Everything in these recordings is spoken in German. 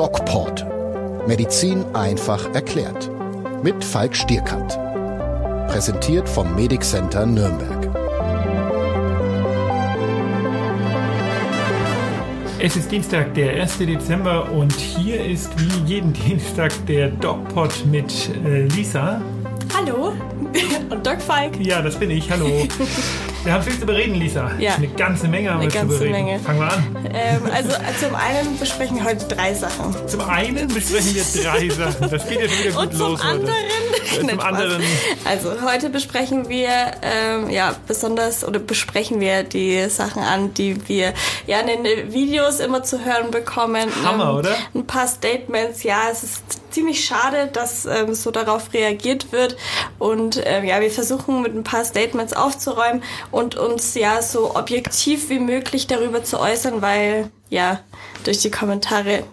DocPort. Medizin einfach erklärt. Mit Falk Stierkant. Präsentiert vom Medic Center Nürnberg. Es ist Dienstag, der 1. Dezember und hier ist wie jeden Dienstag der DocPod mit äh, Lisa. Hallo und Doc Falk. Ja, das bin ich. Hallo. Wir haben viel zu bereden, Lisa. Ja. Eine ganze Menge haben Eine wir zu ganze bereden. Menge. Fangen wir an. Ähm, also zum einen besprechen wir heute drei Sachen. Zum einen besprechen wir drei Sachen. Das geht ja schon wieder gut Und zum los anderen. Nein, anderen. Also heute besprechen wir ähm, ja besonders oder besprechen wir die Sachen an, die wir ja in den Videos immer zu hören bekommen. Hammer, ähm, oder? Ein paar Statements. Ja, es ist ziemlich schade, dass ähm, so darauf reagiert wird und ähm, ja, wir versuchen mit ein paar Statements aufzuräumen und uns ja so objektiv wie möglich darüber zu äußern, weil ja durch die Kommentare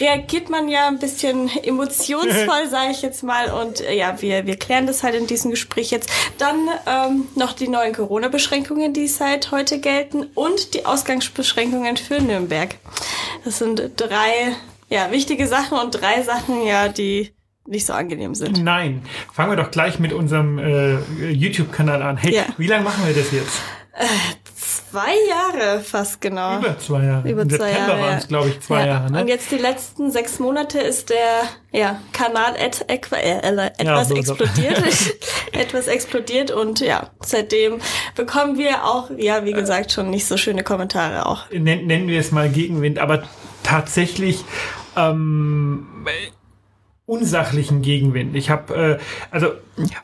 reagiert man ja ein bisschen emotionsvoll, sage ich jetzt mal. Und äh, ja, wir, wir klären das halt in diesem Gespräch jetzt. Dann ähm, noch die neuen Corona-Beschränkungen, die seit heute gelten und die Ausgangsbeschränkungen für Nürnberg. Das sind drei ja, wichtige Sachen und drei Sachen, ja, die nicht so angenehm sind. Nein. Fangen wir doch gleich mit unserem äh, YouTube-Kanal an. Hey, Ja. wie lange machen wir das jetzt? Zwei Jahre fast genau. Über zwei Jahre. Über Im zwei September Jahre, waren es, ja. glaube ich, zwei ja. Jahre. Ne? Und jetzt die letzten sechs Monate ist der ja, Kanal et, equa- äh, äh, etwas so, so. explodiert. etwas explodiert und ja, seitdem bekommen wir auch, ja, wie gesagt, schon nicht so schöne Kommentare auch. Nen- nennen wir es mal Gegenwind, aber tatsächlich ähm, äh, unsachlichen Gegenwind. Ich habe, äh, also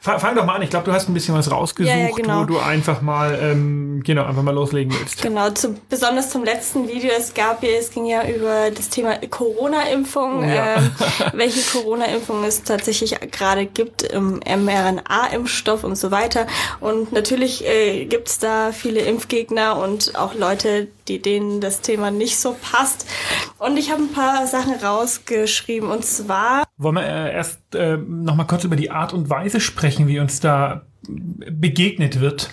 fang, fang doch mal an. Ich glaube, du hast ein bisschen was rausgesucht, Ja, ja, genau. wo du einfach mal, ähm, genau, einfach mal loslegen willst. Genau, zu, besonders zum letzten Video, es gab ja, es ging ja über das Thema Corona-Impfung, ja. ähm, welche Corona-Impfung es tatsächlich gerade gibt im mRNA-Impfstoff und so weiter. Und natürlich äh, gibt es da viele Impfgegner und auch Leute, die denen das Thema nicht so passt. Und ich habe ein paar Sachen rausgeschrieben und zwar Wollen wir äh, erst äh, noch mal kurz über die Art und Weise sprechen, wie uns da begegnet wird?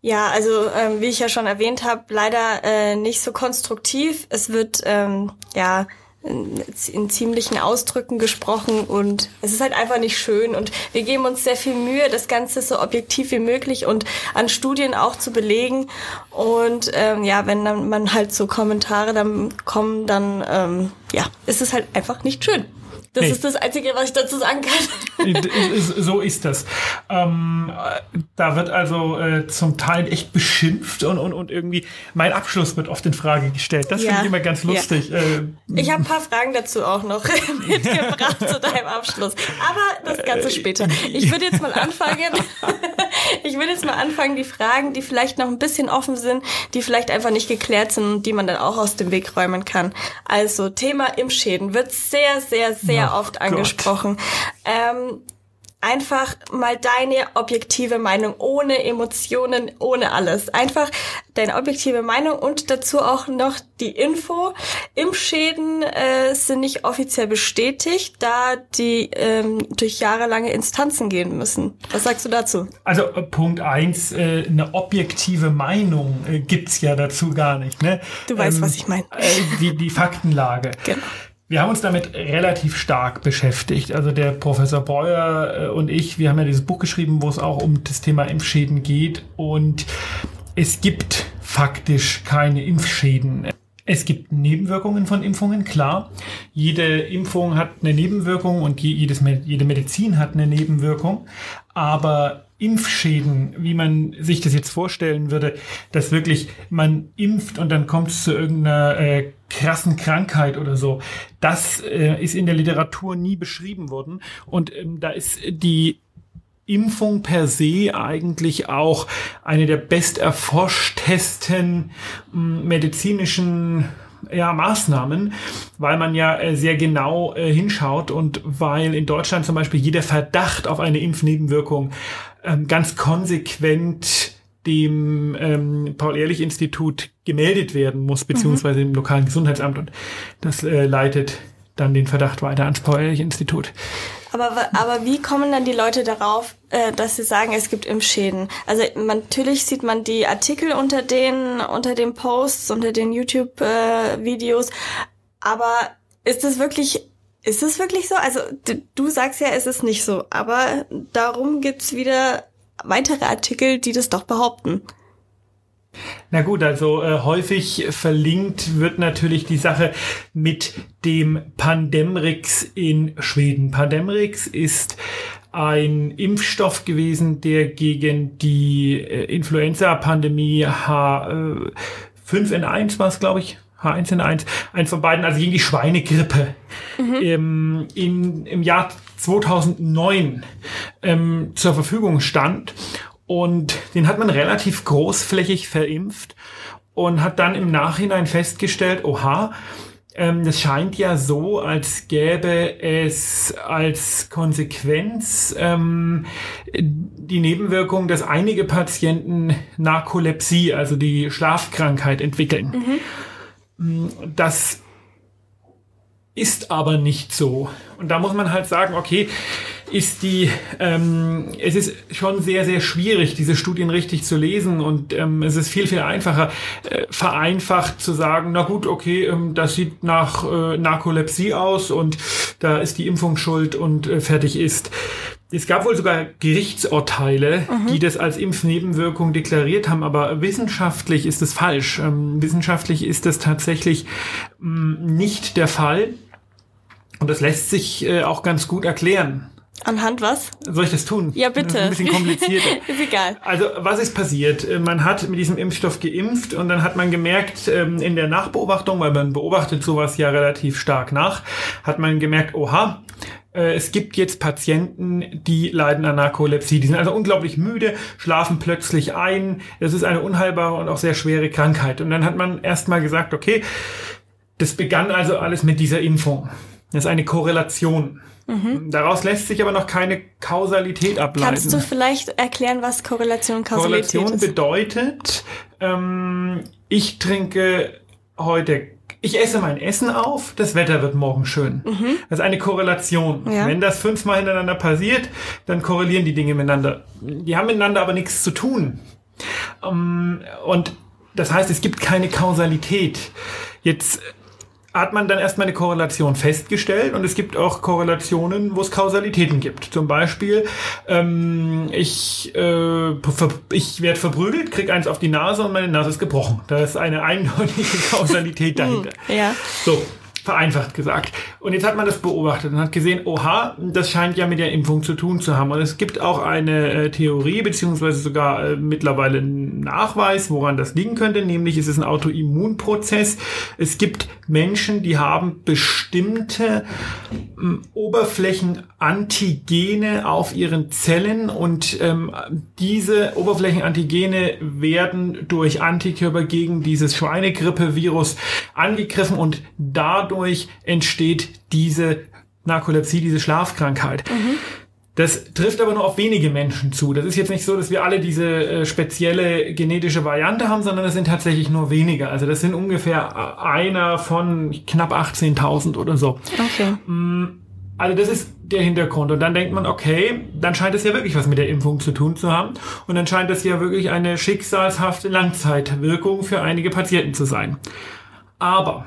Ja, also ähm, wie ich ja schon erwähnt habe, leider äh, nicht so konstruktiv. Es wird ähm, ja in, ziemlichen Ausdrücken gesprochen und es ist halt einfach nicht schön und wir geben uns sehr viel Mühe, das Ganze so objektiv wie möglich und an Studien auch zu belegen und ähm, ja, wenn dann man halt so Kommentare dann kommen, dann ähm, ja, ist es halt einfach nicht schön. Das Nee. ist das Einzige, was ich dazu sagen kann. Äh, so ist das. Ähm, äh, da wird also äh, zum Teil echt beschimpft und, und, und irgendwie mein Abschluss wird oft in Frage gestellt. Das Ja. finde ich immer ganz Ja. lustig. Äh, Ich habe ein paar Fragen dazu auch noch mitgebracht zu deinem Abschluss. Aber das Ganze später. Ich würde jetzt mal anfangen. Ich würde jetzt mal anfangen, die Fragen, die vielleicht noch ein bisschen offen sind, die vielleicht einfach nicht geklärt sind und die man dann auch aus dem Weg räumen kann. Also Thema Impfschäden wird sehr, sehr, sehr Ach oft Gott. angesprochen. Ähm, einfach mal deine objektive Meinung, ohne Emotionen, ohne alles. Einfach deine objektive Meinung und dazu auch noch die Info. Impfschäden äh, sind nicht offiziell bestätigt, da die ähm, durch jahrelange Instanzen gehen müssen. Was sagst du dazu? Also äh, Punkt eins, äh, eine objektive Meinung äh, gibt's ja dazu gar nicht. Ne? Du weißt, was ich meine. Äh, die, die Faktenlage. Genau. Wir haben uns damit relativ stark beschäftigt. Also der Professor Breuer äh, und ich, wir haben ja dieses Buch geschrieben, wo es auch um das Thema Impfschäden geht. Und es gibt faktisch keine Impfschäden. Es gibt Nebenwirkungen von Impfungen, klar. Jede Impfung hat eine Nebenwirkung und je- jedes, jede Medizin hat eine Nebenwirkung. Aber Impfschäden, wie man sich das jetzt vorstellen würde, dass wirklich man impft und dann kommt es zu irgendeiner äh, krassen Krankheit oder so, das äh, ist in der Literatur nie beschrieben worden. Und ähm, da ist die Impfung per se eigentlich auch eine der best erforschtesten mh, medizinischen ja, Maßnahmen, weil man ja äh, sehr genau äh, hinschaut und weil in Deutschland zum Beispiel jeder Verdacht auf eine Impfnebenwirkung ähm, ganz konsequent dem ähm, Paul-Ehrlich-Institut gemeldet werden muss, beziehungsweise dem lokalen Gesundheitsamt und das äh, leitet dann den Verdacht weiter ans Paul-Ehrlich-Institut. Aber, aber wie kommen dann die Leute darauf, äh, dass sie sagen, es gibt Impfschäden? Also man, natürlich sieht man die Artikel unter den, unter den Posts, unter den YouTube-Videos, aber ist das wirklich, ist es wirklich so? Also du sagst ja, es ist nicht so, aber darum gibt's wieder weitere Artikel, die das doch behaupten. Na gut, also äh, häufig verlinkt wird natürlich die Sache mit dem Pandemrix in Schweden. Pandemrix ist ein Impfstoff gewesen, der gegen die äh, Influenza-Pandemie H5N1 war es, glaube ich, H1N1, eins von beiden, also gegen die Schweinegrippe mhm. im, in, im Jahr 2009 ähm, zur Verfügung stand. Und den hat man relativ großflächig verimpft und hat dann im Nachhinein festgestellt, oha, ähm, das scheint ja so, als gäbe es als Konsequenz ähm, die Nebenwirkung, dass einige Patienten Narkolepsie, also die Schlafkrankheit, entwickeln. Mhm. Das ist aber nicht so. Und da muss man halt sagen, okay, ist die, ähm, es ist schon sehr, sehr schwierig, diese Studien richtig zu lesen und ähm, es ist viel, viel einfacher, äh, vereinfacht zu sagen, na gut, okay, ähm, das sieht nach äh, Narkolepsie aus und da ist die Impfung schuld und äh, fertig ist. Es gab wohl sogar Gerichtsurteile, mhm. die das als Impfnebenwirkung deklariert haben, aber wissenschaftlich ist es falsch. Ähm, wissenschaftlich ist das tatsächlich ähm, nicht der Fall. Und das lässt sich äh, auch ganz gut erklären. Anhand was? Soll ich das tun? Ja, bitte. ein bisschen kompliziert. ist egal. Also, was ist passiert? Äh, man hat mit diesem Impfstoff geimpft und dann hat man gemerkt, ähm, in der Nachbeobachtung, weil man beobachtet sowas ja relativ stark nach, hat man gemerkt, oha, es gibt jetzt Patienten, die leiden an Narkolepsie. Die sind also unglaublich müde, schlafen plötzlich ein. Das ist eine unheilbare und auch sehr schwere Krankheit. Und dann hat man erstmal gesagt, okay, das begann also alles mit dieser Impfung. Das ist eine Korrelation. Mhm. Daraus lässt sich aber noch keine Kausalität ableiten. Kannst du vielleicht erklären, was Korrelation und Kausalität Korrelation ist? bedeutet, ähm, ich trinke heute ich esse mein Essen auf, das Wetter wird morgen schön. Mhm. Das ist eine Korrelation. Ja. Wenn das fünfmal hintereinander passiert, dann korrelieren die Dinge miteinander. Die haben miteinander aber nichts zu tun. Ähm, und das heißt, es gibt keine Kausalität. Jetzt hat man dann erstmal eine Korrelation festgestellt und es gibt auch Korrelationen, wo es Kausalitäten gibt. Zum Beispiel, ähm, ich, äh, ich werde verprügelt, krieg eins auf die Nase und meine Nase ist gebrochen. Da ist eine eindeutige Kausalität dahinter. ja. So, vereinfacht gesagt. Und jetzt hat man das beobachtet und hat gesehen, oha, das scheint ja mit der Impfung zu tun zu haben. Und es gibt auch eine äh, Theorie, beziehungsweise sogar äh, mittlerweile einen Nachweis, woran das liegen könnte, nämlich ist es ein Autoimmunprozess. Es gibt Menschen, die haben bestimmte ähm, Oberflächenantigene auf ihren Zellen und ähm, diese Oberflächenantigene werden durch Antikörper gegen dieses Schweinegrippe-Virus angegriffen und dadurch dadurch entsteht diese Narkolepsie, diese Schlafkrankheit. Mhm. Das trifft aber nur auf wenige Menschen zu. Das ist jetzt nicht so, dass wir alle diese äh, spezielle genetische Variante haben, sondern es sind tatsächlich nur wenige. Also das sind ungefähr einer von knapp 18.000 oder so. Okay. Mm, also das ist der Hintergrund. Und dann denkt man, okay, dann scheint es ja wirklich was mit der Impfung zu tun zu haben. Und dann scheint es ja wirklich eine schicksalshafte Langzeitwirkung für einige Patienten zu sein. Aber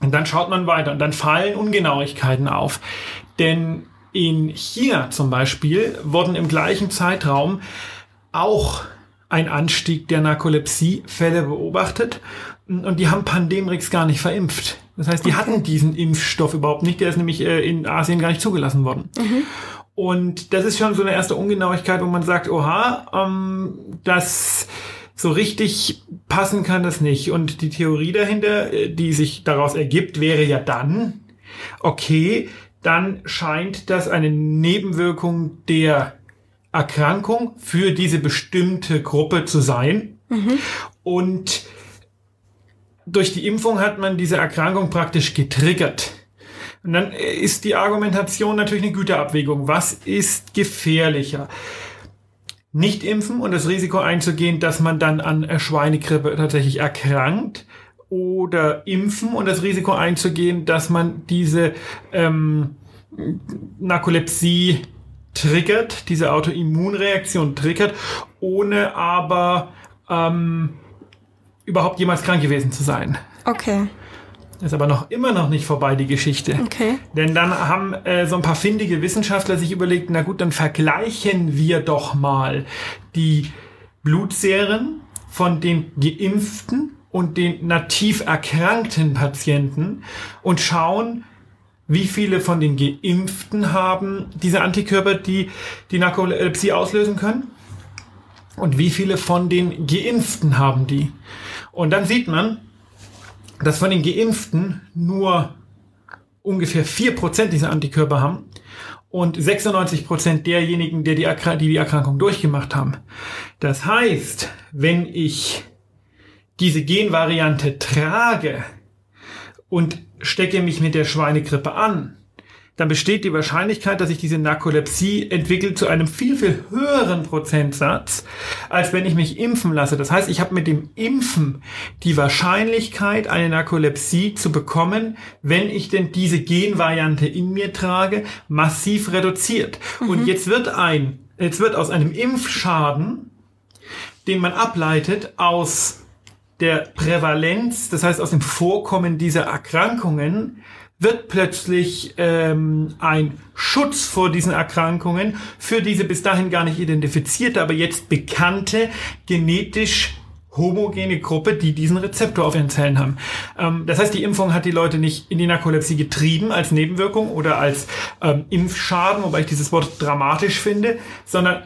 und dann schaut man weiter und dann fallen Ungenauigkeiten auf. Denn in China zum Beispiel wurden im gleichen Zeitraum auch ein Anstieg der Narkolepsie-Fälle beobachtet und die haben Pandemrix gar nicht verimpft. Das heißt, die okay. hatten diesen Impfstoff überhaupt nicht, der ist nämlich äh, in Asien gar nicht zugelassen worden. Mhm. Und das ist schon so eine erste Ungenauigkeit, wo man sagt, oha, ähm, das so richtig passen kann das nicht. Und die Theorie dahinter, äh, die sich daraus ergibt, wäre ja dann, okay, dann scheint das eine Nebenwirkung der Erkrankung für diese bestimmte Gruppe zu sein. Mhm. Und durch die Impfung hat man diese Erkrankung praktisch getriggert. Und dann ist die Argumentation natürlich eine Güterabwägung. Was ist gefährlicher? Nicht impfen und das Risiko einzugehen, dass man dann an Schweinegrippe tatsächlich erkrankt oder impfen und das Risiko einzugehen, dass man diese ähm, Narkolepsie triggert, diese Autoimmunreaktion triggert, ohne aber ähm, überhaupt jemals krank gewesen zu sein. Okay. Ist aber noch immer noch nicht vorbei, die Geschichte. Okay. Denn dann haben äh, so ein paar findige Wissenschaftler sich überlegt, na gut, dann vergleichen wir doch mal die Blutserien von den Geimpften und den nativ erkrankten Patienten und schauen, wie viele von den Geimpften haben diese Antikörper, die die Narkolepsie auslösen können und wie viele von den Geimpften haben die. Und dann sieht man, dass von den Geimpften nur ungefähr 4% dieser Antikörper haben und 96% derjenigen, die die, die die Erkrankung durchgemacht haben. Das heißt, wenn ich diese Genvariante trage und stecke mich mit der Schweinegrippe an, dann besteht die Wahrscheinlichkeit, dass sich diese Narkolepsie entwickelt zu einem viel, viel höheren Prozentsatz, als wenn ich mich impfen lasse. Das heißt, ich habe mit dem Impfen die Wahrscheinlichkeit, eine Narkolepsie zu bekommen, wenn ich denn diese Genvariante in mir trage, massiv reduziert. Mhm. Und jetzt wird ein, jetzt wird aus einem Impfschaden, den man ableitet aus der Prävalenz, das heißt aus dem Vorkommen dieser Erkrankungen, wird plötzlich ähm, ein Schutz vor diesen Erkrankungen für diese bis dahin gar nicht identifizierte, aber jetzt bekannte genetisch homogene Gruppe, die diesen Rezeptor auf ihren Zellen haben. Ähm, das heißt, die Impfung hat die Leute nicht in die Narkolepsie getrieben als Nebenwirkung oder als ähm, Impfschaden, wobei ich dieses Wort dramatisch finde, sondern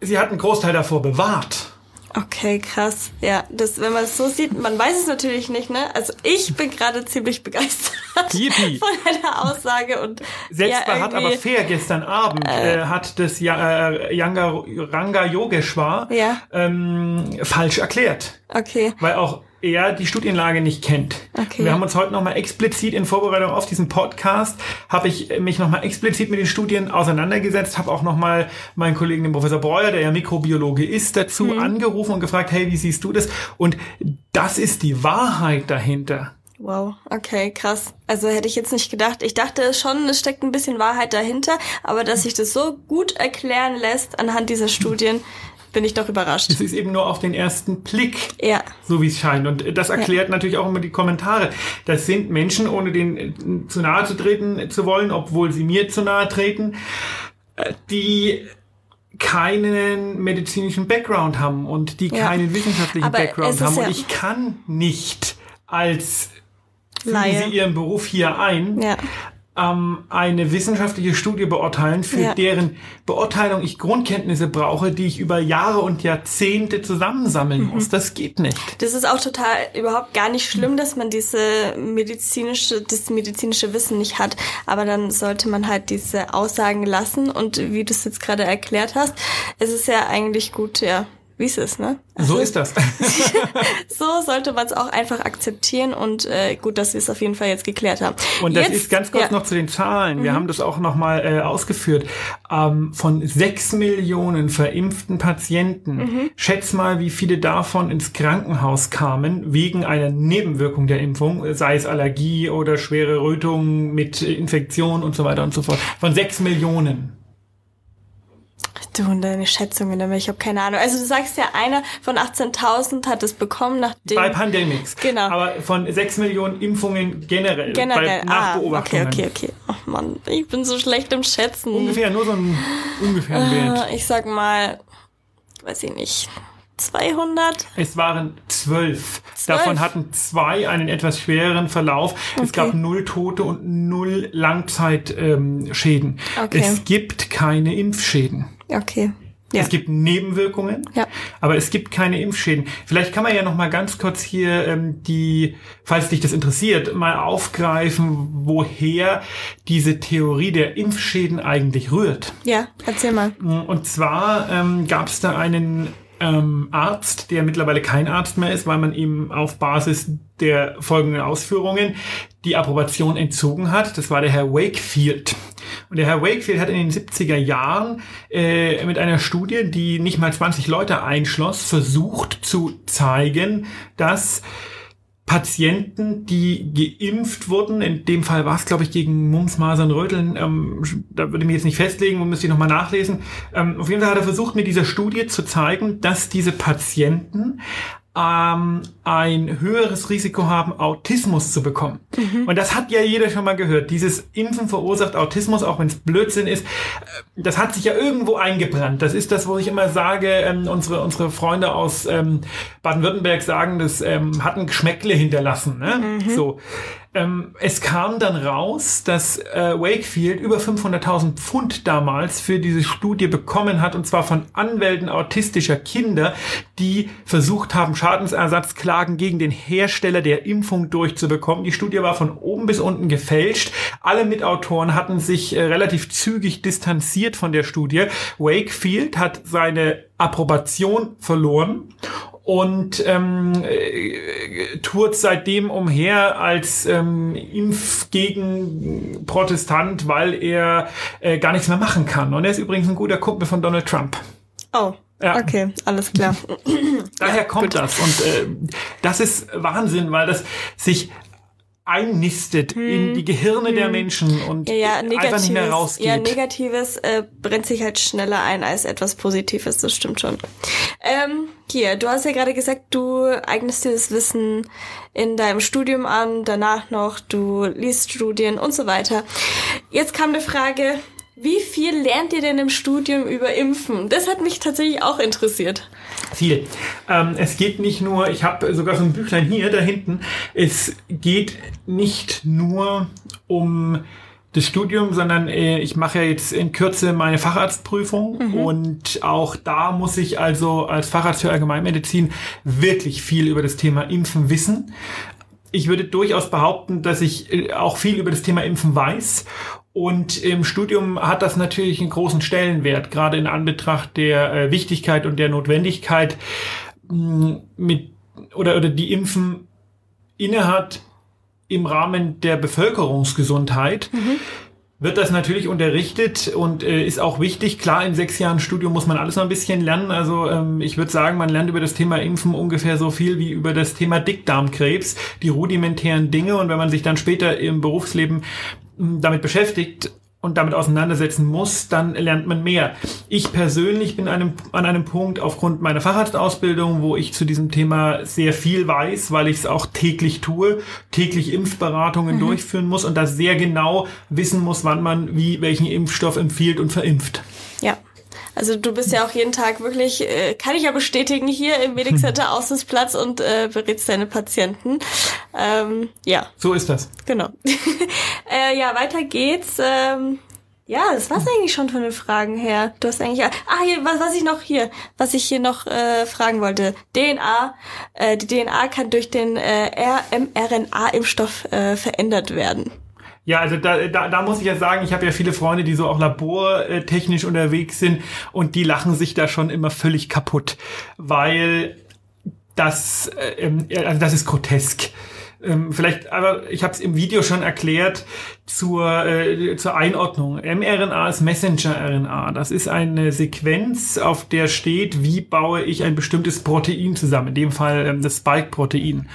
sie hat einen Großteil davor bewahrt. Okay, krass. Ja, das, wenn man es so sieht, man weiß es natürlich nicht, ne? Also ich bin gerade ziemlich begeistert Yippie. von deiner Aussage und selbst ja, hat aber fair gestern Abend äh, äh, hat das ja, äh, Yanga, Ranga Yogeshwar ja. ähm, falsch erklärt. Okay. Weil auch er die Studienlage nicht kennt. Okay. Wir haben uns heute nochmal explizit in Vorbereitung auf diesen Podcast, habe ich mich nochmal explizit mit den Studien auseinandergesetzt, habe auch nochmal meinen Kollegen, den Professor Breuer, der ja Mikrobiologe ist, dazu mhm. angerufen und gefragt, hey, wie siehst du das? Und das ist die Wahrheit dahinter. Wow, okay, krass. Also hätte ich jetzt nicht gedacht. Ich dachte schon, es steckt ein bisschen Wahrheit dahinter, aber dass sich das so gut erklären lässt anhand dieser Studien, bin ich doch überrascht. Es ist eben nur auf den ersten Blick, ja. so wie es scheint. Und das erklärt ja. natürlich auch immer die Kommentare. Das sind Menschen, ohne denen zu nahe zu treten zu wollen, obwohl sie mir zu nahe treten, äh, die keinen medizinischen Background haben und die ja. keinen wissenschaftlichen Aber Background haben. Und ich kann nicht als Laie. Sie Ihren Beruf hier ein, ja ähm, eine wissenschaftliche Studie beurteilen, für ja. deren Beurteilung ich Grundkenntnisse brauche, die ich über Jahre und Jahrzehnte zusammensammeln mhm. muss. Das geht nicht. Das ist auch total überhaupt gar nicht schlimm, dass man diese medizinische, das medizinische Wissen nicht hat. Aber dann sollte man halt diese Aussagen lassen. Und wie du es jetzt gerade erklärt hast, es ist ja eigentlich gut, ja, wie es ist, ne? Also, so ist das. so sollte man es auch einfach akzeptieren und äh, gut, dass wir es auf jeden Fall jetzt geklärt haben. Und das jetzt, ist ganz kurz ja. noch zu den Zahlen. Wir mhm. haben das auch nochmal äh, ausgeführt. Ähm, von sechs Millionen verimpften Patienten, mhm. schätz mal, wie viele davon ins Krankenhaus kamen wegen einer Nebenwirkung der Impfung, sei es Allergie oder schwere Rötung mit Infektion und so weiter und so fort. Von sechs Millionen. Du und deine Schätzungen, aber ich habe keine Ahnung. Also du sagst ja, einer von 18.000 hat es bekommen nachdem... Bei Pandemics. Genau. Aber von 6 Millionen Impfungen generell. Generell. Bei Nachbeobachtungen. Ah, okay, okay, okay. Ach Mann, ich bin so schlecht im Schätzen. Ungefähr, nur so ein ungefähren Wert. Ich sag mal, weiß ich nicht, 200? Es waren zwölf. Davon hatten zwei einen etwas schwereren Verlauf. Okay. Es gab null Tote und null Langzeitschäden. Ähm, okay. Es gibt keine Impfschäden. Okay. Ja. Es gibt Nebenwirkungen, ja. aber es gibt keine Impfschäden. Vielleicht kann man ja noch mal ganz kurz hier ähm, die, falls dich das interessiert, mal aufgreifen, woher diese Theorie der Impfschäden eigentlich rührt. Ja, erzähl mal. Und zwar ähm, gab es da einen ähm, Arzt, der mittlerweile kein Arzt mehr ist, weil man ihm auf Basis der folgenden Ausführungen die Approbation entzogen hat. Das war der Herr Wakefield. Und der Herr Wakefield hat in den 70er Jahren äh, mit einer Studie, die nicht mal 20 Leute einschloss, versucht zu zeigen, dass Patienten, die geimpft wurden, in dem Fall war es, glaube ich, gegen Mumps, Masern, Röteln, ähm, da würde ich mich jetzt nicht festlegen müsste ich nochmal nachlesen. Ähm, auf jeden Fall hat er versucht, mit dieser Studie zu zeigen, dass diese Patienten ähm, ein höheres Risiko haben, Autismus zu bekommen. Mhm. Und das hat ja jeder schon mal gehört. Dieses Impfen verursacht Autismus, auch wenn es Blödsinn ist. Äh, das hat sich ja irgendwo eingebrannt. Das ist das, wo ich immer sage, ähm, unsere, unsere Freunde aus ähm, Baden-Württemberg sagen, das ähm, hat ein Geschmäckle hinterlassen. Ne? Mhm. So. Ähm, es kam dann raus, dass äh, Wakefield über 500.000 Pfund damals für diese Studie bekommen hat, und zwar von Anwälten autistischer Kinder, die versucht haben, Schadensersatzklagen gegen den Hersteller der Impfung durchzubekommen. Die Studie war von oben bis unten gefälscht. Alle Mitautoren hatten sich äh, relativ zügig distanziert von der Studie. Wakefield hat seine Approbation verloren und ähm, äh, tourt seitdem umher als ähm, Impf gegen Protestant, weil er äh, gar nichts mehr machen kann. Und er ist übrigens ein guter Kumpel von Donald Trump. Oh. Ja. Okay, alles klar. Daher ja, kommt gut. das. Und äh, das ist Wahnsinn, weil das sich einnistet hm. in die Gehirne hm. der Menschen und ja, ja, einfach nicht mehr rausgeht. Ja, Negatives äh, brennt sich halt schneller ein als etwas Positives, das stimmt schon. Ähm, hier, du hast ja gerade gesagt, du eignest dir das Wissen in deinem Studium an, danach noch, du liest Studien und so weiter. Jetzt kam die Frage, wie viel lernt ihr denn im Studium über Impfen? Das hat mich tatsächlich auch interessiert. Viel. Ähm, es geht nicht nur, ich habe sogar so ein Büchlein hier da hinten, es geht nicht nur um das Studium, sondern äh, ich mache ja jetzt in Kürze meine Facharztprüfung mhm. und auch da muss ich also als Facharzt für Allgemeinmedizin wirklich viel über das Thema Impfen wissen. Ich würde durchaus behaupten, dass ich äh, auch viel über das Thema Impfen weiß und im Studium hat das natürlich einen großen Stellenwert, gerade in Anbetracht der äh, Wichtigkeit und der Notwendigkeit mh, mit oder, oder die Impfen innehat im Rahmen der Bevölkerungsgesundheit. Mhm. Wird das natürlich unterrichtet und äh, ist auch wichtig. Klar, in sechs Jahren Studium muss man alles noch ein bisschen lernen. Also ähm, ich würde sagen, man lernt über das Thema Impfen ungefähr so viel wie über das Thema Dickdarmkrebs, die rudimentären Dinge. Und wenn man sich dann später im Berufsleben damit beschäftigt und damit auseinandersetzen muss, dann lernt man mehr. Ich persönlich bin einem, an einem Punkt aufgrund meiner Facharztausbildung, wo ich zu diesem Thema sehr viel weiß, weil ich es auch täglich tue, täglich Impfberatungen mhm. durchführen muss und da sehr genau wissen muss, wann man wie welchen Impfstoff empfiehlt und verimpft. Ja. Also du bist ja auch jeden Tag wirklich, äh, kann ich ja bestätigen, hier im Medic Center Aussichtsplatz und äh, berätst deine Patienten. Ähm, ja. So ist das. Genau. äh, ja, weiter geht's. Ähm, ja, das war's eigentlich schon von den Fragen her. Du hast eigentlich. Ah, hier, was, was ich noch hier, was ich hier noch äh, fragen wollte. DNA. Äh, die DNA kann durch den äh, mRNA-Impfstoff äh, verändert werden. Ja, also da, da, da muss ich ja sagen, ich habe ja viele Freunde, die so auch labortechnisch unterwegs sind und die lachen sich da schon immer völlig kaputt, weil das, äh, also das ist grotesk. Ähm, vielleicht, aber ich habe es im Video schon erklärt zur, äh, zur Einordnung. mRNA ist Messenger-RNA. Das ist eine Sequenz, auf der steht, wie baue ich ein bestimmtes Protein zusammen. In dem Fall ähm, das Spike-Protein.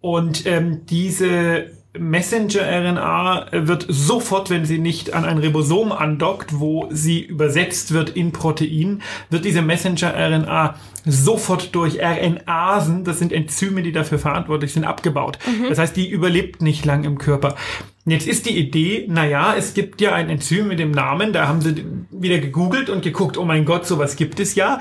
Und ähm, diese Messenger-RNA wird sofort, wenn sie nicht an ein Ribosom andockt, wo sie übersetzt wird in Protein, wird diese Messenger-RNA sofort durch RNasen, das sind Enzyme, die dafür verantwortlich sind, abgebaut. Mhm. Das heißt, die überlebt nicht lang im Körper. Jetzt ist die Idee, naja, es gibt ja ein Enzym mit dem Namen, da haben sie wieder gegoogelt und geguckt, oh mein Gott, sowas gibt es ja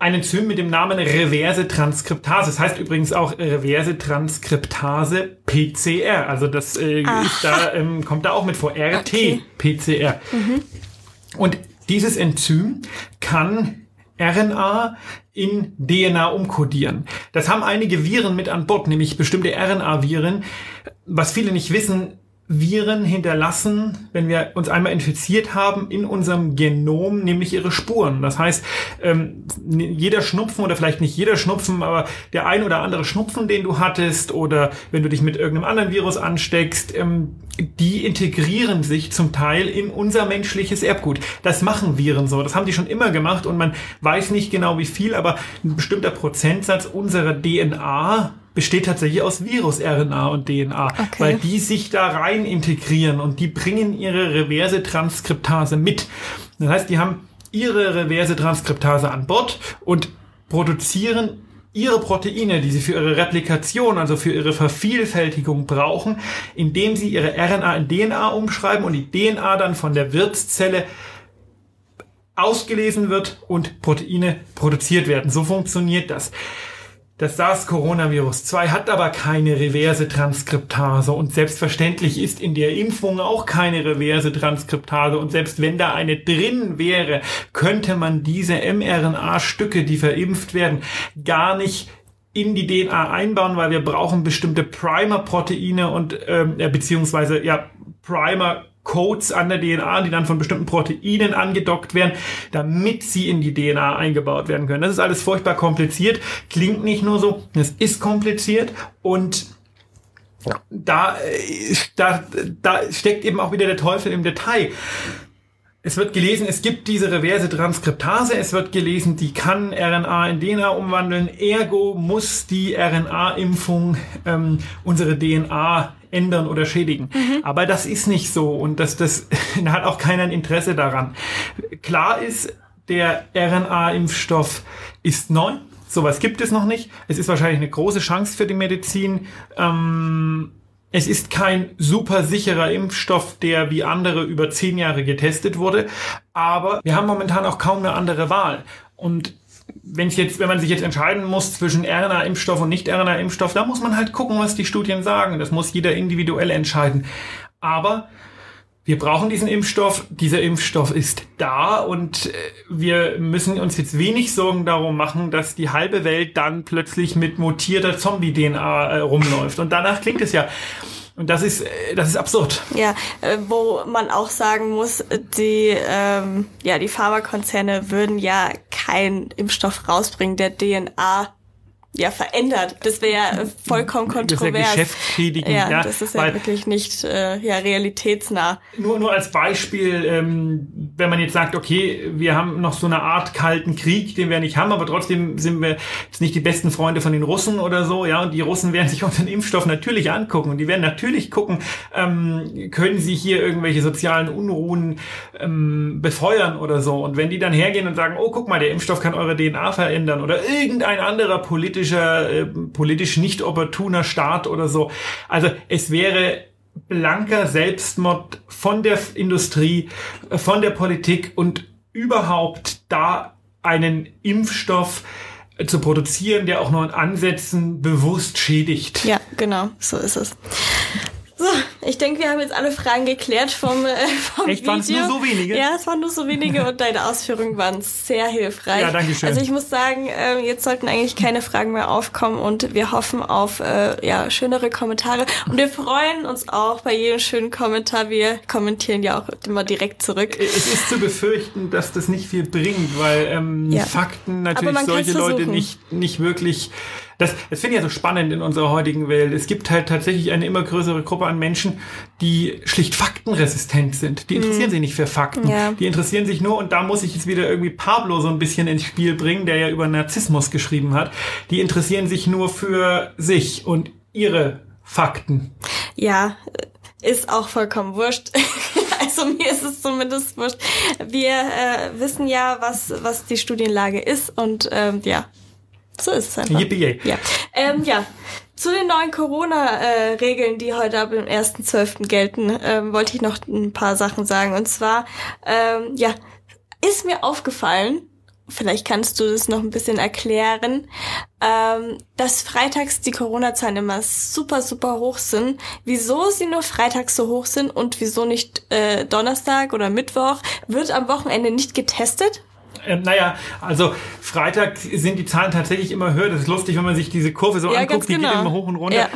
ein Enzym mit dem Namen Reverse Transkriptase. Das heißt übrigens auch Reverse Transkriptase PCR. Also das äh, ist da, ähm, kommt da auch mit vor. RT okay. PCR. Mhm. Und dieses Enzym kann RNA in DNA umkodieren. Das haben einige Viren mit an Bord, nämlich bestimmte RNA-Viren. Was viele nicht wissen, Viren hinterlassen, wenn wir uns einmal infiziert haben, in unserem Genom nämlich ihre Spuren. Das heißt, ähm, jeder Schnupfen oder vielleicht nicht jeder Schnupfen, aber der ein oder andere Schnupfen, den du hattest oder wenn du dich mit irgendeinem anderen Virus ansteckst, ähm, die integrieren sich zum Teil in unser menschliches Erbgut. Das machen Viren so. Das haben die schon immer gemacht und man weiß nicht genau wie viel, aber ein bestimmter Prozentsatz unserer DNA besteht tatsächlich aus Virus-RNA und DNA, okay. weil die sich da rein integrieren und die bringen ihre reverse Transkriptase mit. Das heißt, die haben ihre reverse Transkriptase an Bord und produzieren ihre Proteine, die sie für ihre Replikation, also für ihre Vervielfältigung brauchen, indem sie ihre RNA in DNA umschreiben und die DNA dann von der Wirtszelle ausgelesen wird und Proteine produziert werden. So funktioniert das. Das SARS-Coronavirus 2 hat aber keine reverse Transkriptase und selbstverständlich ist in der Impfung auch keine reverse Transkriptase und selbst wenn da eine drin wäre, könnte man diese mRNA-Stücke, die verimpft werden, gar nicht in die DNA einbauen, weil wir brauchen bestimmte Primer-Proteine und ähm, beziehungsweise ja Primer Codes an der DNA, die dann von bestimmten Proteinen angedockt werden, damit sie in die DNA eingebaut werden können. Das ist alles furchtbar kompliziert, klingt nicht nur so, es ist kompliziert und da, äh, da, da steckt eben auch wieder der Teufel im Detail. Es wird gelesen, es gibt diese reverse Transkriptase, es wird gelesen, die kann RNA in DNA umwandeln, ergo muss die RNA-Impfung ähm, unsere DNA ändern oder schädigen. Mhm. Aber das ist nicht so und das, das hat auch keiner ein Interesse daran. Klar ist, der RNA-Impfstoff ist neu. Sowas gibt es noch nicht. Es ist wahrscheinlich eine große Chance für die Medizin. Ähm, es ist kein super sicherer Impfstoff, der wie andere über zehn Jahre getestet wurde, aber wir haben momentan auch kaum eine andere Wahl. Und wenn ich jetzt, wenn man sich jetzt entscheiden muss zwischen RNA-Impfstoff und Nicht-RNA-Impfstoff, da muss man halt gucken, was die Studien sagen. Das muss jeder individuell entscheiden. Aber wir brauchen diesen Impfstoff. Dieser Impfstoff ist da und äh, wir müssen uns jetzt wenig Sorgen darum machen, dass die halbe Welt dann plötzlich mit mutierter Zombie-DNA äh, rumläuft. Und danach klingt es ja. Und das ist, äh, das ist absurd. Ja, äh, wo man auch sagen muss, die, ähm, ja, die Pharmakonzerne würden ja keinen Impfstoff rausbringen, der DNA ja verändert. Das wäre ja vollkommen kontrovers. Das ist ja geschäftsschädigend. Ja, ja, das ist ja wirklich nicht äh, ja, realitätsnah. Nur, nur als Beispiel, ähm, wenn man jetzt sagt, okay, wir haben noch so eine Art kalten Krieg, den wir nicht haben, aber trotzdem sind wir jetzt nicht die besten Freunde von den Russen oder so, ja, und die Russen werden sich unseren Impfstoff natürlich angucken und die werden natürlich gucken, ähm, können sie hier irgendwelche sozialen Unruhen ähm, befeuern oder so. Und wenn die dann hergehen und sagen, oh, guck mal, der Impfstoff kann eure DNA verändern oder irgendein anderer politischer politischer, äh, politisch nicht opportuner Staat oder so. Also es wäre blanker Selbstmord von der Industrie, äh, von der Politik und überhaupt da einen Impfstoff äh, zu produzieren, der auch nur in Ansätzen bewusst schädigt. Ja, genau, so ist es. So, ich denke, wir haben jetzt alle Fragen geklärt vom, äh, vom Echt, waren es nur so wenige? Ja, es waren nur so wenige und deine Ausführungen waren sehr hilfreich. Ja, danke schön. Also ich muss sagen, äh, jetzt sollten eigentlich keine Fragen mehr aufkommen und wir hoffen auf äh, ja, schönere Kommentare und wir freuen uns auch bei jedem schönen Kommentar. Wir kommentieren ja auch immer direkt zurück. Es ist zu befürchten, dass das nicht viel bringt, weil ähm, ja. Fakten natürlich solche Leute nicht, nicht wirklich das, das finde ich ja so spannend in unserer heutigen Welt. Es gibt halt tatsächlich eine immer größere Gruppe an Menschen, die schlicht faktenresistent sind. Die interessieren mhm. sich nicht für Fakten. Ja. Die interessieren sich nur, und da muss ich jetzt wieder irgendwie Pablo so ein bisschen ins Spiel bringen, der ja über Narzissmus geschrieben hat. Die interessieren sich nur für sich und ihre Fakten. Ja, ist auch vollkommen wurscht. also mir ist es zumindest wurscht. Wir äh, wissen ja, was, was die Studienlage ist und ähm, ja, so ist es einfach. Yippie. Ja. Ähm, ja. Zu den neuen Corona-Regeln, die heute ab dem 1.12. gelten, ähm, wollte ich noch ein paar Sachen sagen. Und zwar, ähm, ja, ist mir aufgefallen, vielleicht kannst du das noch ein bisschen erklären, ähm, dass freitags die Corona-Zahlen immer super, super hoch sind. Wieso sie nur freitags so hoch sind und wieso nicht äh, Donnerstag oder Mittwoch? Wird am Wochenende nicht getestet? Ähm, naja, also Freitag sind die Zahlen tatsächlich immer höher. Das ist lustig, wenn man sich diese Kurve so ja, anguckt, die genau. geht immer hoch und runter. Ja.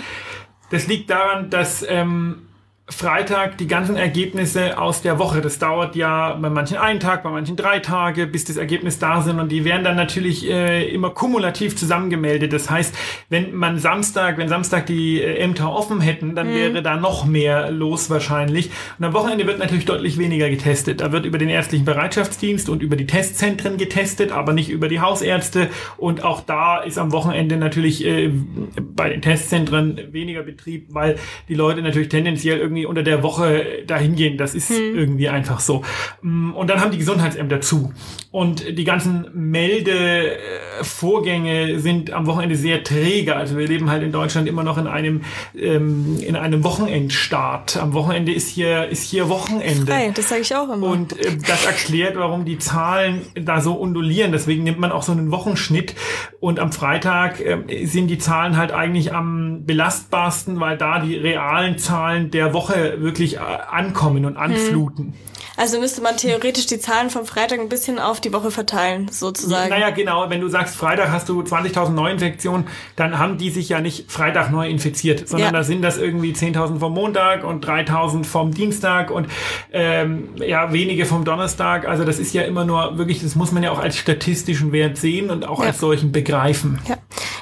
Das liegt daran, dass ähm, Freitag die ganzen Ergebnisse aus der Woche. Das dauert ja bei manchen einen Tag, bei manchen drei Tage, bis das Ergebnis da sind und die werden dann natürlich äh, immer kumulativ zusammengemeldet. Das heißt, wenn man Samstag, wenn Samstag die äh, Ämter offen hätten, dann mhm. wäre da noch mehr los wahrscheinlich. Und am Wochenende wird natürlich deutlich weniger getestet. Da wird über den ärztlichen Bereitschaftsdienst und über die Testzentren getestet, aber nicht über die Hausärzte. Und auch da ist am Wochenende natürlich äh, bei den Testzentren weniger Betrieb, weil die Leute natürlich tendenziell irgendwie irgendwie unter der Woche dahin gehen. Das ist hm. irgendwie einfach so. Mm, und dann haben die Gesundheitsämter zu. Und die ganzen Meldevorgänge sind am Wochenende sehr träge. Also wir leben halt in Deutschland immer noch in einem, ähm, in einem Wochenendstart. Am Wochenende ist hier, ist hier Wochenende. Frei, das sage ich auch immer. Und äh, das erklärt, warum die Zahlen da so undulieren. Deswegen nimmt man auch so einen Wochenschnitt. Und am Freitag äh, sind die Zahlen halt eigentlich am belastbarsten, weil da die realen Zahlen der Woche wirklich äh, ankommen und anfluten. Hm. Also müsste man theoretisch die Zahlen vom Freitag ein bisschen auf die Woche verteilen, sozusagen. Naja, genau. Wenn du sagst, Freitag hast du 20.000 Neuinfektionen, dann haben die sich ja nicht Freitag neu infiziert, sondern ja. da sind das irgendwie 10.000 vom Montag und 3.000 vom Dienstag und ähm, ja, wenige vom Donnerstag. Also das ist ja immer nur wirklich, das muss man ja auch als statistischen Wert sehen und auch ja. als solchen begreifen. Ja.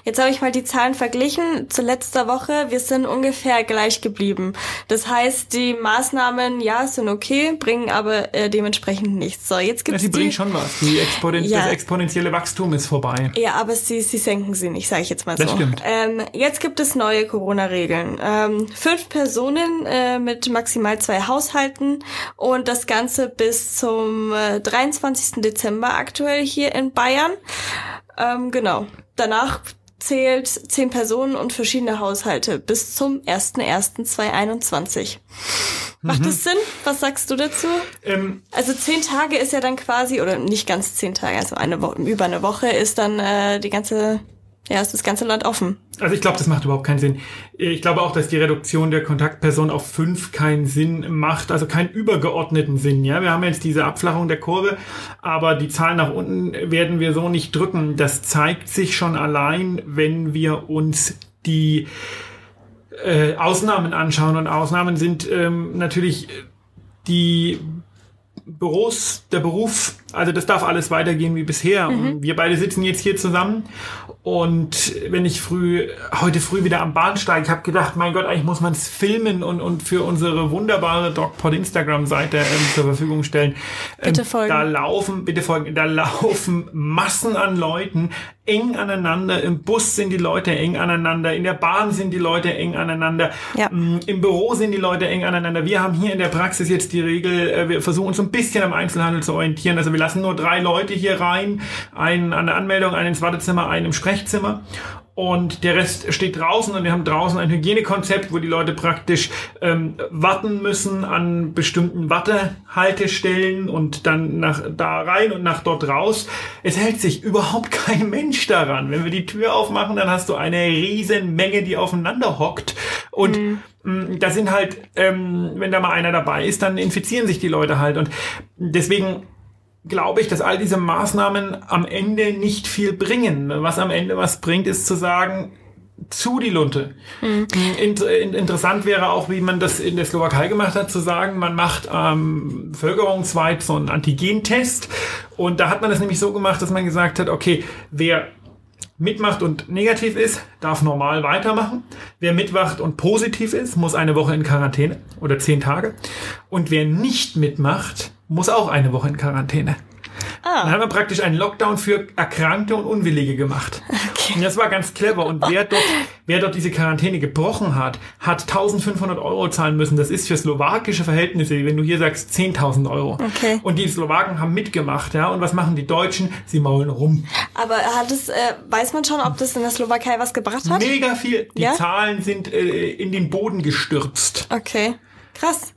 Jetzt habe ich mal die Zahlen verglichen zu letzter Woche. Wir sind ungefähr gleich geblieben. Das heißt, die Maßnahmen, ja, sind okay, bringen aber äh, dementsprechend nichts. So, jetzt gibt's ja, die bringen schon was. Die Exponen ja. Das exponentielle Wachstum ist vorbei. Ja, aber sie, sie senken sie nicht, sage ich jetzt mal so. Das stimmt. Ähm, jetzt gibt es neue Corona-Regeln. Ähm, fünf Personen äh, mit maximal zwei Haushalten und das Ganze bis zum äh, 23. Dezember aktuell hier in Bayern. Ähm, genau. Danach zählt zehn Personen und verschiedene Haushalte bis zum 01.01.2021. Macht mhm. das Sinn? Was sagst du dazu? Ähm, also zehn Tage ist ja dann quasi, oder nicht ganz zehn Tage, also eine Woche, über eine Woche ist dann äh, die ganze ja, ist das ganze Land offen. Also ich glaube, das macht überhaupt keinen Sinn. Ich glaube auch, dass die Reduktion der Kontaktperson auf fünf keinen Sinn macht, also keinen übergeordneten Sinn. Ja, wir haben jetzt diese Abflachung der Kurve, aber die Zahlen nach unten werden wir so nicht drücken. Das zeigt sich schon allein, wenn wir uns die äh, Ausnahmen anschauen. Und Ausnahmen sind ähm, natürlich die Büros, der Beruf, also das darf alles weitergehen wie bisher. Mhm. Wir beide sitzen jetzt hier zusammen und wenn ich früh, heute früh wieder am Bahnsteig habe gedacht, mein Gott, eigentlich muss man es filmen und, und für unsere wunderbare DocPod Instagram-Seite ähm, zur Verfügung stellen. Ähm, bitte folgen. Da laufen, bitte folgen, da laufen Massen an Leuten eng aneinander. Im Bus sind die Leute eng aneinander, in der Bahn sind die Leute eng aneinander, ja. Mm, im Büro sind die Leute eng aneinander. Wir haben hier in der Praxis jetzt die Regel, äh, wir versuchen uns so ein bisschen am Einzelhandel zu orientieren. Also wir lassen nur drei Leute hier rein, einen an der Anmeldung, einen ins Wartezimmer, einen im Sprechzimmer und der Rest steht draußen und wir haben draußen ein Hygienekonzept, wo die Leute praktisch ähm, warten müssen an bestimmten Wattehaltestellen und dann nach da rein und nach dort raus. Es hält sich überhaupt kein Mensch daran. Wenn wir die Tür aufmachen, dann hast du eine riesen Menge, die aufeinander hockt und mhm. Mm, da sind halt, ähm, wenn da mal einer dabei ist, dann infizieren sich die Leute halt und deswegen glaube ich, dass all diese Maßnahmen am Ende nicht viel bringen. Was am Ende was bringt, ist zu sagen, zu die Lunte. Mhm. Inter interessant wäre auch, wie man das in der Slowakei gemacht hat, zu sagen, man macht ähm, bevölkerungsweit so einen Antigentest. Und da hat man das nämlich so gemacht, dass man gesagt hat, okay, wer mitmacht und negativ ist, darf normal weitermachen. Wer mitmacht und positiv ist, muss eine Woche in Quarantäne oder zehn Tage. Und wer nicht mitmacht, muss auch eine Woche in Quarantäne. Ah. Dann haben wir praktisch einen Lockdown für Erkrankte und Unwillige gemacht. Okay. Und das war ganz clever. Und wer dort, wer dort diese Quarantäne gebrochen hat, hat 1500 Euro zahlen müssen. Das ist für slowakische Verhältnisse, wenn du hier sagst 10.000 Euro. Okay. Und die Slowaken haben mitgemacht, ja. Und was machen die Deutschen? Sie maulen rum. Aber hat es, äh, weiß man schon, ob das in der Slowakei was gebracht hat? Mega viel. Die ja? Zahlen sind äh, in den Boden gestürzt. Okay. Krass.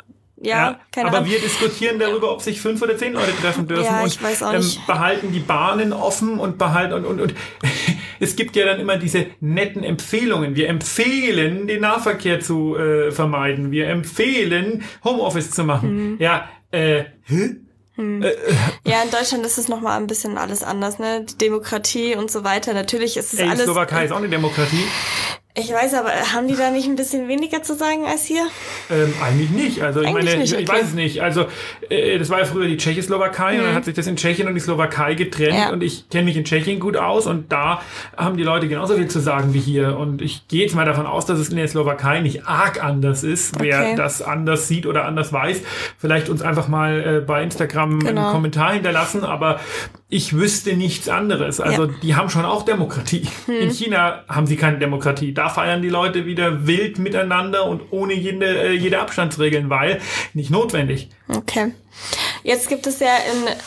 Ja, ja keine aber Ahnung. wir diskutieren darüber, ob sich fünf oder zehn Leute treffen dürfen ja, ich und weiß auch ähm, nicht. behalten die Bahnen offen und behalten und, und, und es gibt ja dann immer diese netten Empfehlungen. Wir empfehlen, den Nahverkehr zu äh, vermeiden. Wir empfehlen, Homeoffice zu machen. Mhm. Ja, äh, hä? Hm. Äh, äh. Ja, in Deutschland ist es nochmal ein bisschen alles anders, ne? Die Demokratie und so weiter. Natürlich ist es Ey, alles. Slowakei ist auch eine Demokratie. Ich weiß, aber haben die da nicht ein bisschen weniger zu sagen als hier? Ähm, eigentlich nicht. Also ich eigentlich meine, nicht, okay. ich weiß es nicht. Also äh, das war ja früher die Tschechoslowakei mhm. und dann mhm. hat sich das in Tschechien und die Slowakei getrennt ja. und ich kenne mich in Tschechien gut aus und da haben die Leute genauso viel zu sagen wie hier. Und ich gehe jetzt mal davon aus, dass es in der Slowakei nicht arg anders ist. Wer okay. das anders sieht oder anders weiß, vielleicht uns einfach mal äh, bei Instagram genau. einen Kommentar hinterlassen. Aber ich wüsste nichts anderes. Also Ja. die haben schon auch Demokratie. In China haben sie keine Demokratie. Da feiern die Leute wieder wild miteinander und ohne jede, äh, jede Abstandsregeln, weil nicht notwendig. Okay. Jetzt gibt es ja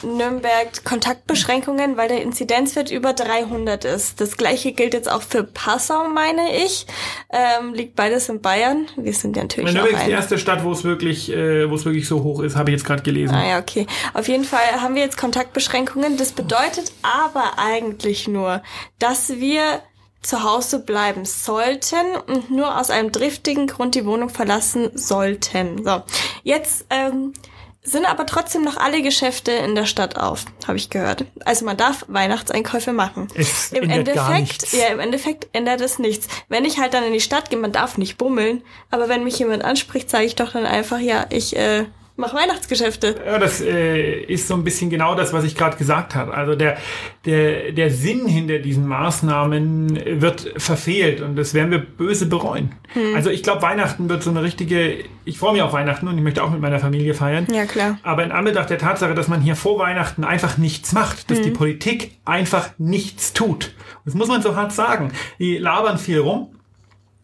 in Nürnberg Kontaktbeschränkungen, weil der Inzidenzwert über 300 ist. Das gleiche gilt jetzt auch für Passau, meine ich. Ähm, liegt beides in Bayern. Wir sind ja natürlich Nürnberg ist die erste Stadt, wo es wirklich, äh, wo es wirklich so hoch ist, habe ich jetzt gerade gelesen. Ah ja, okay. Auf jeden Fall haben wir jetzt Kontaktbeschränkungen. Das bedeutet aber eigentlich nur, dass wir zu Hause bleiben sollten und nur aus einem driftigen Grund die Wohnung verlassen sollten. So, jetzt ähm, sind aber trotzdem noch alle Geschäfte in der Stadt auf, habe ich gehört. Also man darf Weihnachtseinkäufe machen. Es Im Endeffekt, ja, im Endeffekt ändert es nichts. Wenn ich halt dann in die Stadt gehe, man darf nicht bummeln, aber wenn mich jemand anspricht, sage ich doch dann einfach, ja, ich äh, mache Weihnachtsgeschäfte. Ja, das äh, ist so ein bisschen genau das, was ich gerade gesagt habe. Also der, der, der Sinn hinter diesen Maßnahmen wird verfehlt und das werden wir böse bereuen. Also ich glaube, Weihnachten wird so eine richtige, ich freue mich auf Weihnachten und ich möchte auch mit meiner Familie feiern. Ja, klar. Aber in Anbetracht der Tatsache, dass man hier vor Weihnachten einfach nichts macht, dass die Politik einfach nichts tut. Das muss man so hart sagen. Die labern viel rum.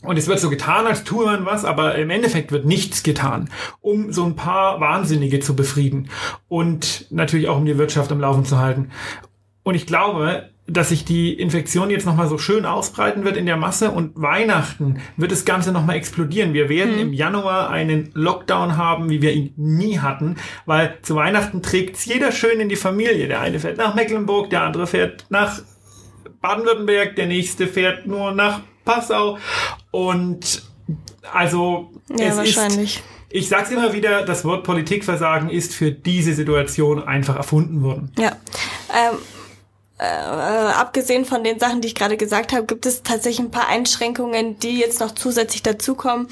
Und es wird so getan, als tue man was, aber im Endeffekt wird nichts getan, um so ein paar Wahnsinnige zu befrieden und natürlich auch um die Wirtschaft am Laufen zu halten. Und ich glaube, dass sich die Infektion jetzt nochmal so schön ausbreiten wird in der Masse und Weihnachten wird das Ganze nochmal explodieren. Wir werden im Januar einen Lockdown haben, wie wir ihn nie hatten, weil zu Weihnachten trägt's jeder schön in die Familie. Der eine fährt nach Mecklenburg, der andere fährt nach Baden-Württemberg, der nächste fährt nur nach Passau und also Ja, es wahrscheinlich. ist ich sag's immer wieder, das Wort Politikversagen ist für diese Situation einfach erfunden worden. Ja. Ähm, äh, abgesehen von den Sachen, die ich gerade gesagt habe, gibt es tatsächlich ein paar Einschränkungen, die jetzt noch zusätzlich dazukommen.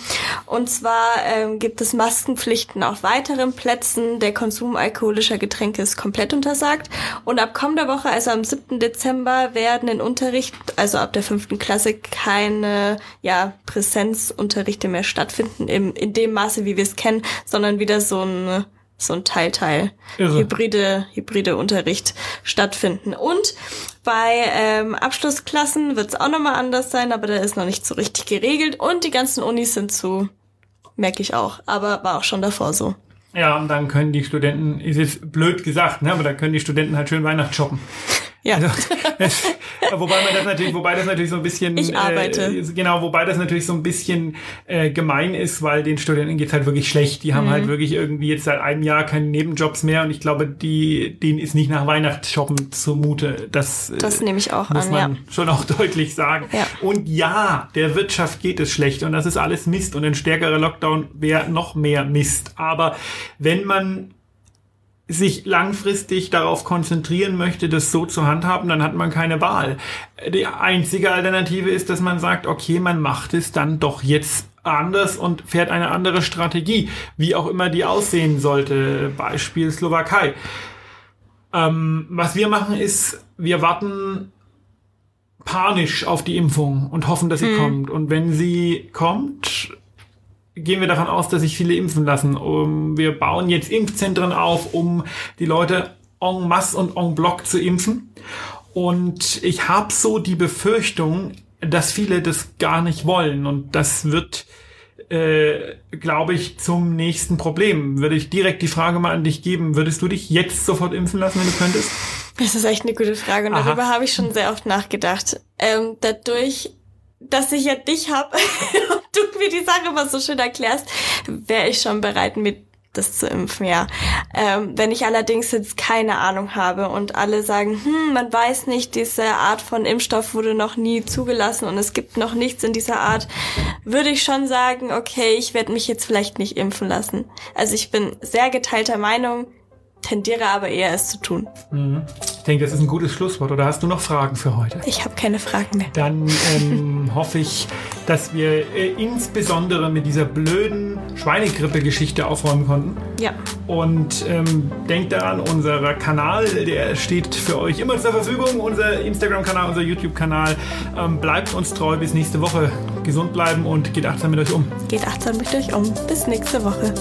Und zwar ähm, gibt es Maskenpflichten auf weiteren Plätzen. Der Konsum alkoholischer Getränke ist komplett untersagt. Und ab kommender Woche, also am 7. Dezember, werden in Unterricht, also ab der fünften Klasse, keine ja, Präsenzunterrichte mehr stattfinden, im, in dem Maße, wie wir es kennen, sondern wieder so ein so ein Teil-Teil hybride, hybride Unterricht stattfinden. Und bei ähm, Abschlussklassen wird es auch nochmal anders sein, aber da ist noch nicht so richtig geregelt. Und die ganzen Unis sind zu, merke ich auch, aber war auch schon davor so. Ja, und dann können die Studenten, ist jetzt blöd gesagt, ne, aber dann können die Studenten halt schön Weihnachten shoppen. Ja, Also, das, wobei man das natürlich, wobei das natürlich so ein bisschen, Ich arbeite. Äh, genau, wobei das natürlich so ein bisschen äh, gemein ist, weil den Studenten geht's halt wirklich schlecht. Die haben Mhm. halt wirklich irgendwie jetzt seit einem Jahr keine Nebenjobs mehr und ich glaube, die, denen ist nicht nach Weihnachtsshoppen zumute. Das, äh, das nehme ich auch muss an, man ja. schon auch deutlich sagen. Ja. Und ja, der Wirtschaft geht es schlecht und das ist alles Mist und ein stärkerer Lockdown wäre noch mehr Mist. Aber wenn man sich langfristig darauf konzentrieren möchte, das so zu handhaben, dann hat man keine Wahl. Die einzige Alternative ist, dass man sagt, okay, man macht es dann doch jetzt anders und fährt eine andere Strategie, wie auch immer die aussehen sollte. Beispiel Slowakei. Ähm, was wir machen ist, wir warten panisch auf die Impfung und hoffen, dass sie kommt. Und wenn sie kommt, gehen wir davon aus, dass sich viele impfen lassen. Um, wir bauen jetzt Impfzentren auf, um die Leute en masse und en bloc zu impfen. Und ich habe so die Befürchtung, dass viele das gar nicht wollen. Und das wird, äh, glaube ich, zum nächsten Problem. Würde ich direkt die Frage mal an dich geben, würdest du dich jetzt sofort impfen lassen, wenn du könntest? Das ist echt eine gute Frage und Aha. darüber habe ich schon sehr oft nachgedacht. Ähm, dadurch, dass ich ja dich hab und du mir die Sache immer so schön erklärst, wäre ich schon bereit, mir das zu impfen, ja. Ähm, wenn ich allerdings jetzt keine Ahnung habe und alle sagen, hm, man weiß nicht, diese Art von Impfstoff wurde noch nie zugelassen und es gibt noch nichts in dieser Art, würde ich schon sagen, okay, ich werde mich jetzt vielleicht nicht impfen lassen. Also ich bin sehr geteilter Meinung, tendiere aber eher es zu tun. Ich denke, das ist ein gutes Schlusswort. Oder hast du noch Fragen für heute? Ich habe keine Fragen mehr. Dann ähm, hoffe ich, dass wir äh, insbesondere mit dieser blöden Schweinegrippe-Geschichte aufräumen konnten. Ja. Und ähm, denkt daran, unser Kanal, der steht für euch immer zur Verfügung. Unser Instagram-Kanal, unser YouTube-Kanal. Ähm, bleibt uns treu bis nächste Woche. Gesund bleiben und geht achtsam mit euch um. Geht achtsam mit euch um. Bis nächste Woche.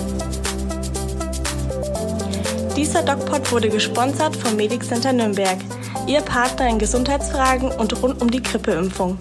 Dieser DocPod wurde gesponsert vom Medic Center Nürnberg, Ihr Partner in Gesundheitsfragen und rund um die Grippeimpfung.